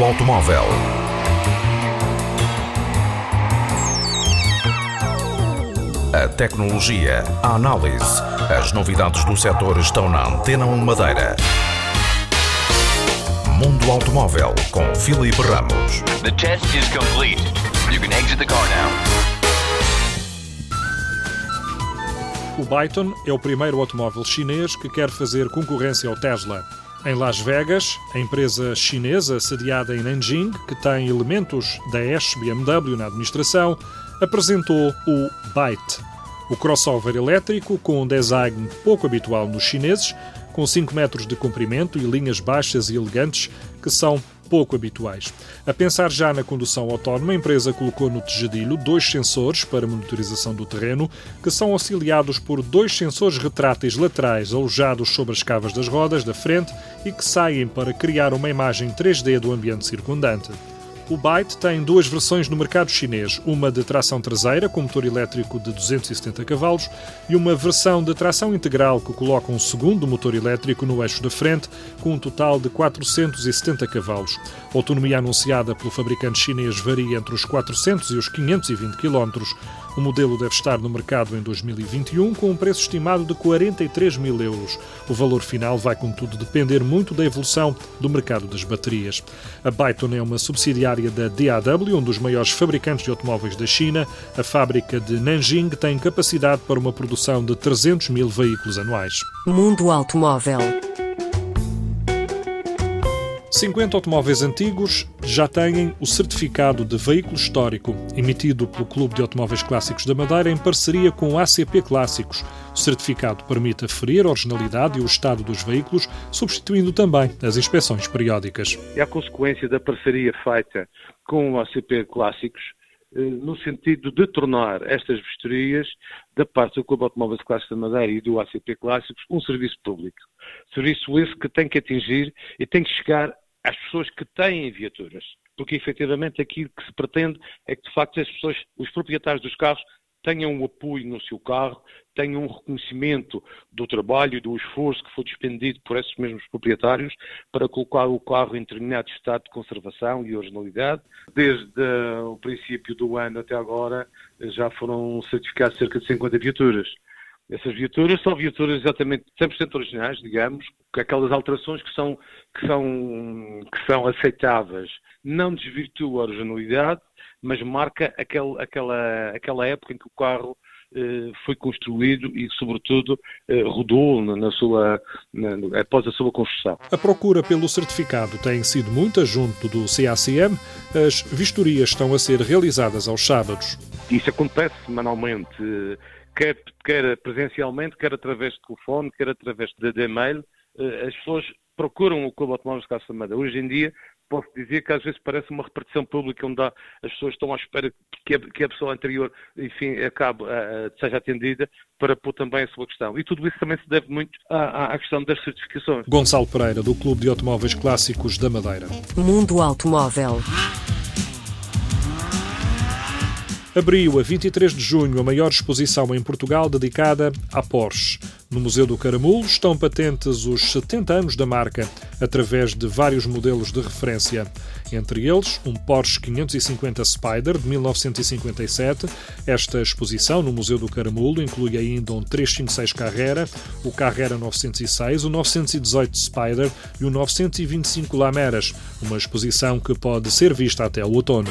automóvel. A tecnologia, a análise, as novidades do setor estão na Antena 1 Madeira. Mundo Automóvel com Filipe Ramos. The test is complete. You can exit the car now. O Byton é o primeiro automóvel chinês que quer fazer concorrência ao Tesla. Em Las Vegas, a empresa chinesa sediada em Nanjing, que tem elementos da Ash BMW na administração, apresentou o Byte, o crossover elétrico com um design pouco habitual nos chineses, com 5 metros de comprimento e linhas baixas e elegantes que são pouco habituais. A pensar já na condução autónoma, a empresa colocou no tejadilho dois sensores para monitorização do terreno, que são auxiliados por dois sensores retráteis laterais alojados sobre as cavas das rodas da frente e que saem para criar uma imagem 3D do ambiente circundante. O Byte tem duas versões no mercado chinês, uma de tração traseira com motor elétrico de 270 cavalos e uma versão de tração integral que coloca um segundo motor elétrico no eixo da frente com um total de 470 cavalos. A autonomia anunciada pelo fabricante chinês varia entre os 400 e os 520 km. O modelo deve estar no mercado em 2021 com um preço estimado de 43 mil euros. O valor final vai, contudo, depender muito da evolução do mercado das baterias. A Byton é uma subsidiária da DAW, um dos maiores fabricantes de automóveis da China. A fábrica de Nanjing tem capacidade para uma produção de 300 mil veículos anuais. Mundo Automóvel 50 automóveis antigos já têm o certificado de veículo histórico, emitido pelo Clube de Automóveis Clássicos da Madeira em parceria com o ACP Clássicos. O certificado permite aferir a originalidade e o estado dos veículos, substituindo também as inspeções periódicas. É a consequência da parceria feita com o ACP Clássicos, eh, no sentido de tornar estas vistorias, da parte do Clube Automóveis Clássicos da Madeira e do ACP Clássicos, um serviço público. Serviço esse que tem que atingir e tem que chegar às pessoas que têm viaturas. Porque efetivamente aquilo que se pretende é que de facto as pessoas, os proprietários dos carros, tenham um apoio no seu carro, tenham um reconhecimento do trabalho e do esforço que foi despendido por esses mesmos proprietários para colocar o carro em determinado estado de conservação e originalidade. Desde o princípio do ano até agora já foram certificadas cerca de 50 viaturas. Essas viaturas são viaturas exatamente 100% originais, digamos, com aquelas alterações que são, que são, que são aceitáveis. Não desvirtua a originalidade, mas marca aquele, aquela, aquela época em que o carro eh, foi construído e, sobretudo, eh, rodou na sua, na, após a sua construção. A procura pelo certificado tem sido muita junto do CACM. As vistorias estão a ser realizadas aos sábados. Isso acontece semanalmente quer, quer presencialmente, quer através de telefone, quer através de, de e-mail, eh, as pessoas procuram o Clube Automóveis de Castro Madeira. Hoje em dia, posso dizer que às vezes parece uma repartição pública onde há, as pessoas estão à espera que a, que a pessoa anterior, enfim, acabe, uh, seja atendida para pôr também a sua questão. E tudo isso também se deve muito à, à questão das certificações. Gonçalo Pereira, do Clube de Automóveis Clássicos da Madeira. Mundo Automóvel abriu a 23 de junho a maior exposição em Portugal dedicada à Porsche. No Museu do Caramulo estão patentes os 70 anos da marca, através de vários modelos de referência. Entre eles, um Porsche 550 Spider de 1957. Esta exposição no Museu do Caramulo inclui ainda um 356 Carrera, o Carrera 906, o 918 Spider e o 925 Lameras, uma exposição que pode ser vista até o outono.